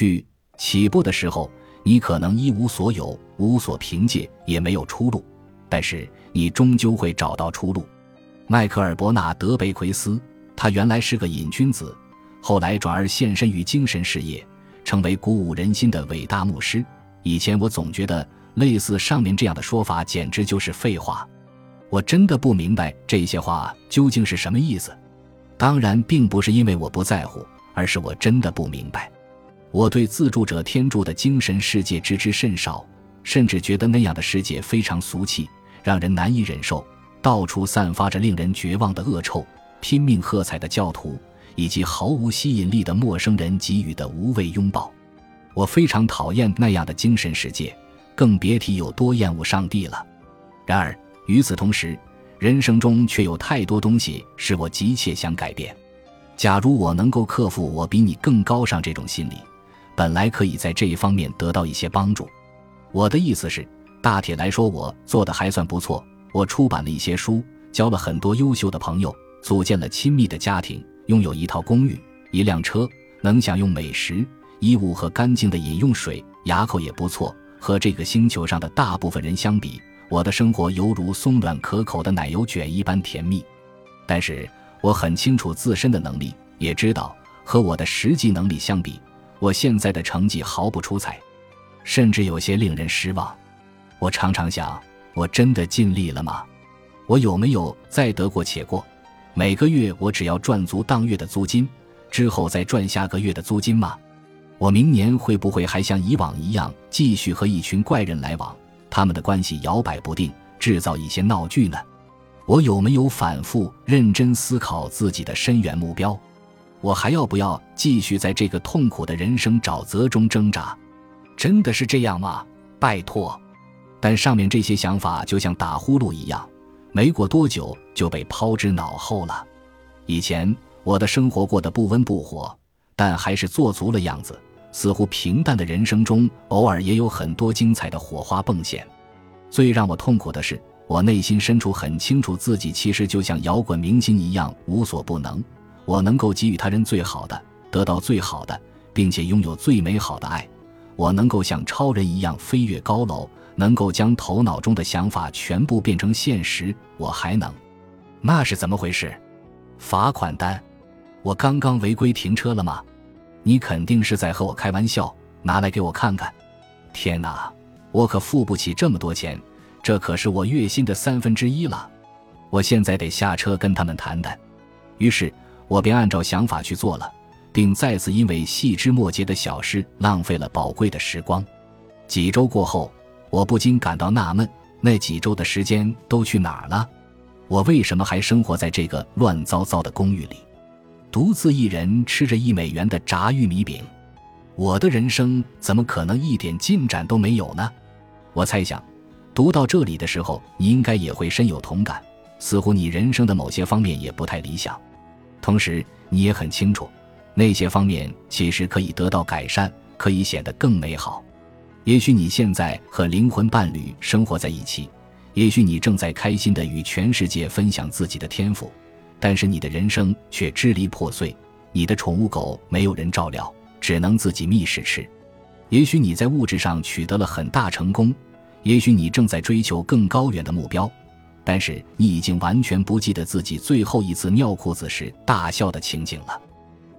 去起步的时候，你可能一无所有，无所凭借，也没有出路，但是你终究会找到出路。迈克尔·伯纳德·贝奎斯，他原来是个瘾君子，后来转而献身于精神事业，成为鼓舞人心的伟大牧师。以前我总觉得类似上面这样的说法简直就是废话，我真的不明白这些话究竟是什么意思。当然，并不是因为我不在乎，而是我真的不明白。我对自助者天助的精神世界知之甚少，甚至觉得那样的世界非常俗气，让人难以忍受。到处散发着令人绝望的恶臭，拼命喝彩的教徒，以及毫无吸引力的陌生人给予的无谓拥抱。我非常讨厌那样的精神世界，更别提有多厌恶上帝了。然而与此同时，人生中却有太多东西是我急切想改变。假如我能够克服“我比你更高尚”这种心理，本来可以在这一方面得到一些帮助。我的意思是，大体来说，我做的还算不错。我出版了一些书，交了很多优秀的朋友，组建了亲密的家庭，拥有一套公寓、一辆车，能享用美食、衣物和干净的饮用水，牙口也不错。和这个星球上的大部分人相比，我的生活犹如松软可口的奶油卷一般甜蜜，但是我很清楚自身的能力，也知道和我的实际能力相比，我现在的成绩毫不出彩，甚至有些令人失望。我常常想，我真的尽力了吗？我有没有再得过且过？每个月我只要赚足当月的租金，之后再赚下个月的租金吗？我明年会不会还像以往一样继续和一群怪人来往？他们的关系摇摆不定，制造一些闹剧呢。我有没有反复认真思考自己的深远目标？我还要不要继续在这个痛苦的人生沼泽中挣扎？真的是这样吗？拜托！但上面这些想法就像打呼噜一样，没过多久就被抛之脑后了。以前我的生活过得不温不火，但还是做足了样子。似乎平淡的人生中，偶尔也有很多精彩的火花迸现。最让我痛苦的是，我内心深处很清楚，自己其实就像摇滚明星一样无所不能。我能够给予他人最好的，得到最好的，并且拥有最美好的爱。我能够像超人一样飞越高楼，能够将头脑中的想法全部变成现实。我还能，那是怎么回事？罚款单，我刚刚违规停车了吗？你肯定是在和我开玩笑，拿来给我看看。天哪，我可付不起这么多钱，这可是我月薪的三分之一了。我现在得下车跟他们谈谈。于是，我便按照想法去做了，并再次因为细枝末节的小事浪费了宝贵的时光。几周过后，我不禁感到纳闷：那几周的时间都去哪儿了？我为什么还生活在这个乱糟糟的公寓里？独自一人吃着一美元的炸玉米饼，我的人生怎么可能一点进展都没有呢？我猜想，读到这里的时候，你应该也会深有同感。似乎你人生的某些方面也不太理想，同时你也很清楚，那些方面其实可以得到改善，可以显得更美好。也许你现在和灵魂伴侣生活在一起，也许你正在开心的与全世界分享自己的天赋。但是你的人生却支离破碎，你的宠物狗没有人照料，只能自己觅食吃。也许你在物质上取得了很大成功，也许你正在追求更高远的目标，但是你已经完全不记得自己最后一次尿裤子时大笑的情景了。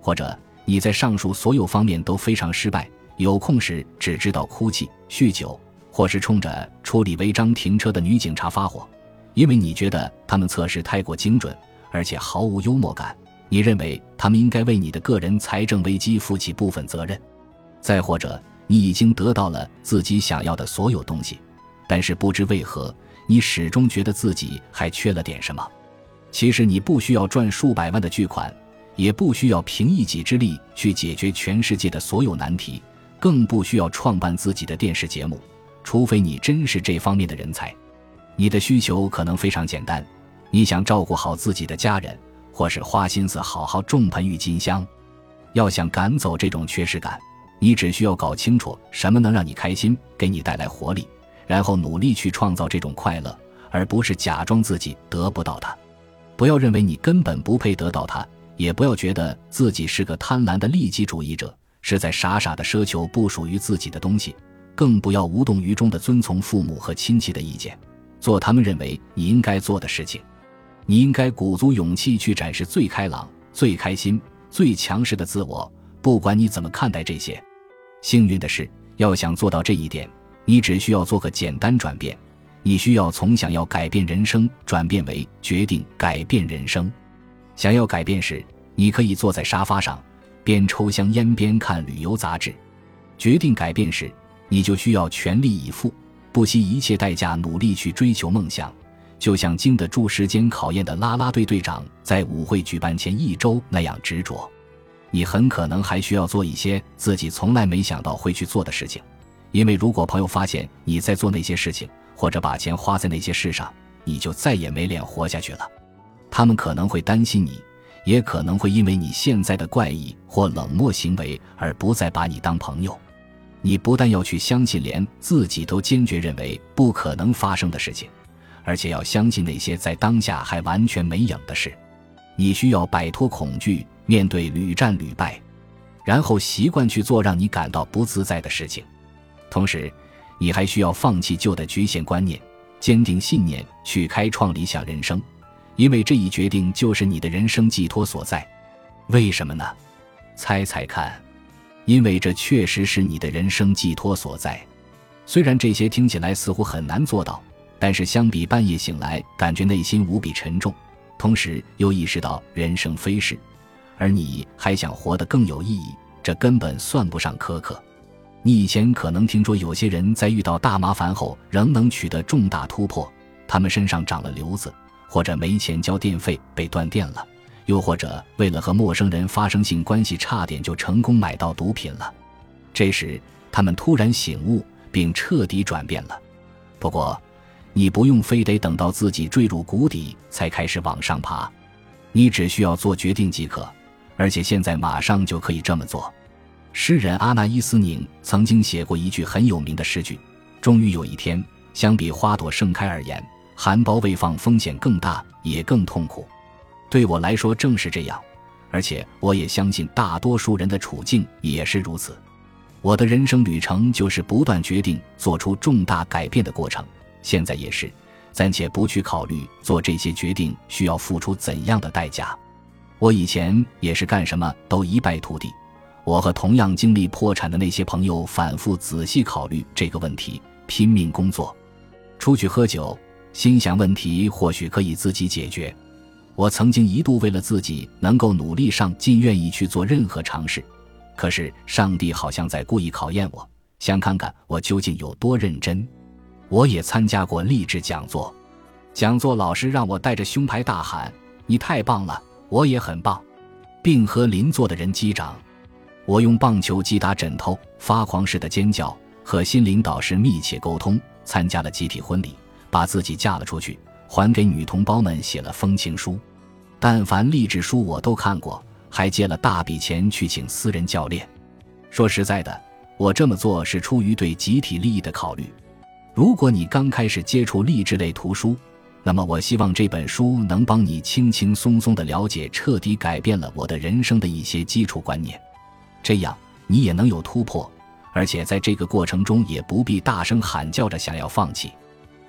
或者你在上述所有方面都非常失败，有空时只知道哭泣、酗酒，或是冲着处理违章停车的女警察发火，因为你觉得他们测试太过精准。而且毫无幽默感，你认为他们应该为你的个人财政危机负起部分责任？再或者，你已经得到了自己想要的所有东西，但是不知为何，你始终觉得自己还缺了点什么。其实，你不需要赚数百万的巨款，也不需要凭一己之力去解决全世界的所有难题，更不需要创办自己的电视节目，除非你真是这方面的人才。你的需求可能非常简单。你想照顾好自己的家人，或是花心思好好种盆郁金香。要想赶走这种缺失感，你只需要搞清楚什么能让你开心，给你带来活力，然后努力去创造这种快乐，而不是假装自己得不到它。不要认为你根本不配得到它，也不要觉得自己是个贪婪的利己主义者，是在傻傻的奢求不属于自己的东西，更不要无动于衷的遵从父母和亲戚的意见，做他们认为你应该做的事情。你应该鼓足勇气去展示最开朗、最开心、最强势的自我，不管你怎么看待这些。幸运的是，要想做到这一点，你只需要做个简单转变。你需要从想要改变人生转变为决定改变人生。想要改变时，你可以坐在沙发上，边抽香烟边看旅游杂志；决定改变时，你就需要全力以赴，不惜一切代价努力去追求梦想，就像经得住时间考验的啦啦队队长在舞会举办前一周那样执着。你很可能还需要做一些自己从来没想到会去做的事情，因为如果朋友发现你在做那些事情，或者把钱花在那些事上，你就再也没脸活下去了。他们可能会担心你，也可能会因为你现在的怪异或冷漠行为而不再把你当朋友。你不但要去相信连自己都坚决认为不可能发生的事情，而且要相信那些在当下还完全没影的事。你需要摆脱恐惧，面对屡战屡败，然后习惯去做让你感到不自在的事情，同时。你还需要放弃旧的局限观念，坚定信念，去开创理想人生，因为这一决定就是你的人生寄托所在。为什么呢？猜猜看。因为这确实是你的人生寄托所在。虽然这些听起来似乎很难做到，但是相比半夜醒来感觉内心无比沉重，同时又意识到人生飞逝，而你还想活得更有意义，这根本算不上苛刻。你以前可能听说有些人在遇到大麻烦后仍能取得重大突破，他们身上长了瘤子，或者没钱交电费被断电了，又或者为了和陌生人发生性关系差点就成功买到毒品了。这时他们突然醒悟并彻底转变了。不过，你不用非得等到自己坠入谷底才开始往上爬，你只需要做决定即可，而且现在马上就可以这么做。诗人阿纳伊斯宁曾经写过一句很有名的诗句：“终于有一天，相比花朵盛开而言，含苞未放风险更大，也更痛苦。对我来说正是这样，而且我也相信大多数人的处境也是如此。我的人生旅程就是不断决定做出重大改变的过程，现在也是。暂且不去考虑做这些决定需要付出怎样的代价。我以前也是干什么都一败涂地。”我和同样经历破产的那些朋友反复仔细考虑这个问题，拼命工作，出去喝酒，心想问题或许可以自己解决。我曾经一度为了自己能够努力上进，愿意去做任何尝试。可是上帝好像在故意考验我，想看看我究竟有多认真。我也参加过励志讲座，讲座老师让我带着胸牌大喊：“你太棒了，我也很棒”，并和邻座的人击掌。我用棒球击打枕头，发狂似的尖叫，和心灵导师密切沟通，参加了集体婚礼，把自己嫁了出去，还给女同胞们写了封情书。但凡励志书我都看过，还借了大笔钱去请私人教练。说实在的，我这么做是出于对集体利益的考虑。如果你刚开始接触励志类图书，那么我希望这本书能帮你轻轻松松地了解彻底改变了我的人生的一些基础观念。这样你也能有突破，而且在这个过程中也不必大声喊叫着想要放弃。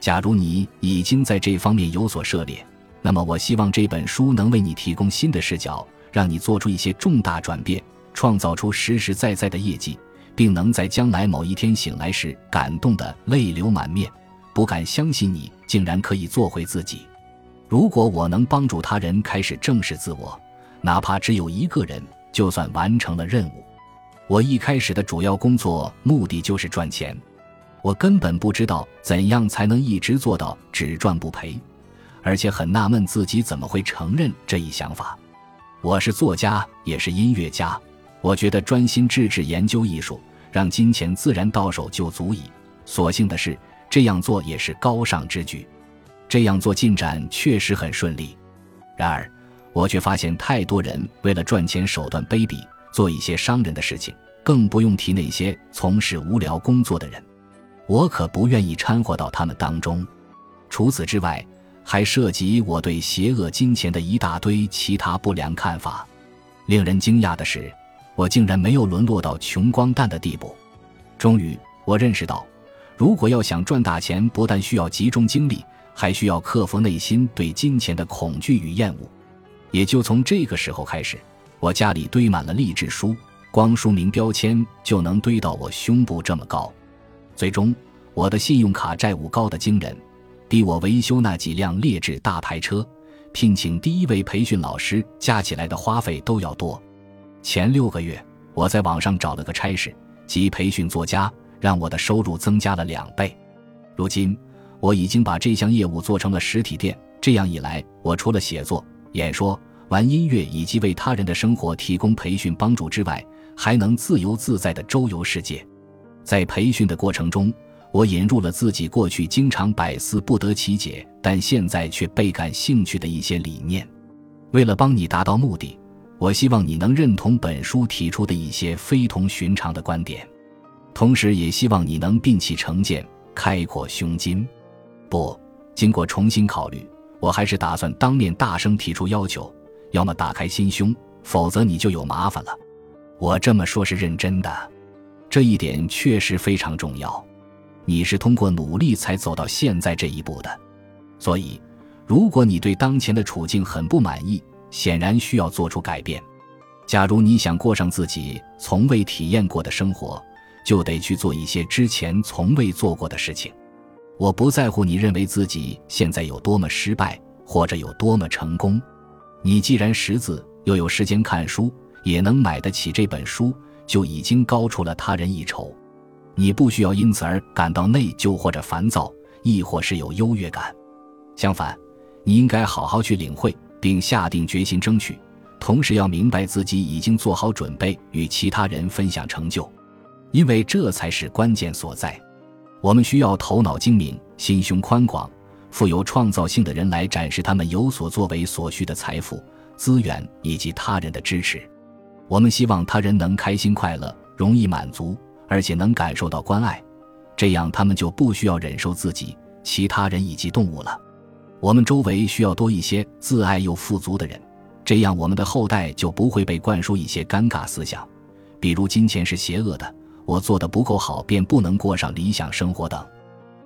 假如你已经在这方面有所涉猎，那么我希望这本书能为你提供新的视角，让你做出一些重大转变，创造出实实在在的业绩，并能在将来某一天醒来时感动得泪流满面，不敢相信你竟然可以做回自己。如果我能帮助他人开始正视自我，哪怕只有一个人。就算完成了任务，我一开始的主要工作目的就是赚钱，我根本不知道怎样才能一直做到只赚不赔，而且很纳闷自己怎么会承认这一想法。我是作家，也是音乐家，我觉得专心致志研究艺术，让金钱自然到手就足矣。所幸的是，这样做也是高尚之举，这样做进展确实很顺利。然而。我却发现太多人为了赚钱手段卑鄙，做一些伤人的事情，更不用提那些从事无聊工作的人。我可不愿意掺和到他们当中。除此之外，还涉及我对邪恶金钱的一大堆其他不良看法。令人惊讶的是，我竟然没有沦落到穷光蛋的地步。终于，我认识到，如果要想赚大钱，不但需要集中精力，还需要克服内心对金钱的恐惧与厌恶。也就从这个时候开始，我家里堆满了励志书，光书名标签就能堆到我胸部这么高。最终，我的信用卡债务高得惊人，比我维修那几辆劣质大牌车、聘请第一位培训老师加起来的花费都要多。前六个月，我在网上找了个差事，即培训作家，让我的收入增加了两倍。如今，我已经把这项业务做成了实体店。这样一来，我除了写作、演说、玩音乐以及为他人的生活提供培训帮助之外，还能自由自在地周游世界。在培训的过程中，我引入了自己过去经常百思不得其解，但现在却倍感兴趣的一些理念。为了帮你达到目的，我希望你能认同本书提出的一些非同寻常的观点，同时也希望你能摒弃成见，开阔胸襟。不，经过重新考虑，我还是打算当面大声提出要求：要么打开心胸，否则你就有麻烦了。我这么说是认真的。这一点确实非常重要，你是通过努力才走到现在这一步的，所以，如果你对当前的处境很不满意，显然需要做出改变。假如你想过上自己从未体验过的生活，就得去做一些之前从未做过的事情。我不在乎你认为自己现在有多么失败，或者有多么成功，你既然识字，又有时间看书，也能买得起这本书。就已经高出了他人一筹，你不需要因此而感到内疚或者烦躁，亦或是有优越感。相反，你应该好好去领会，并下定决心争取。同时，要明白自己已经做好准备与其他人分享成就，因为这才是关键所在。我们需要头脑精明、心胸宽广、富有创造性的人来展示他们有所作为所需的财富、资源以及他人的支持。我们希望他人能开心快乐、容易满足，而且能感受到关爱，这样他们就不需要忍受自己、其他人以及动物了。我们周围需要多一些自爱又富足的人，这样我们的后代就不会被灌输一些尴尬思想，比如金钱是邪恶的，我做的不够好便不能过上理想生活等。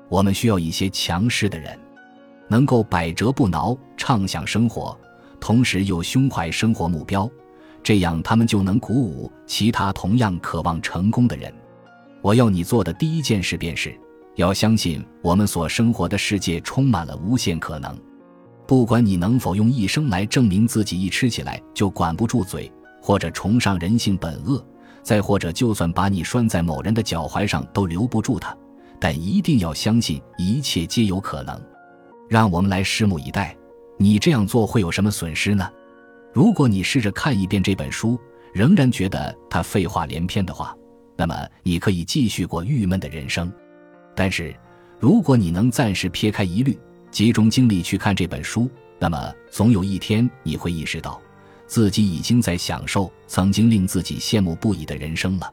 我们需要一些强势的人，能够百折不挠、畅想生活，同时又胸怀生活目标。这样，他们就能鼓舞其他同样渴望成功的人。我要你做的第一件事，便是要相信我们所生活的世界充满了无限可能。不管你能否用一生来证明自己一吃起来就管不住嘴，或者崇尚人性本恶，再或者就算把你拴在某人的脚踝上都留不住他，但一定要相信一切皆有可能。让我们来拭目以待。你这样做会有什么损失呢？如果你试着看一遍这本书，仍然觉得它废话连篇的话，那么你可以继续过郁闷的人生。但是，如果你能暂时撇开疑虑，集中精力去看这本书，那么总有一天你会意识到，自己已经在享受曾经令自己羡慕不已的人生了。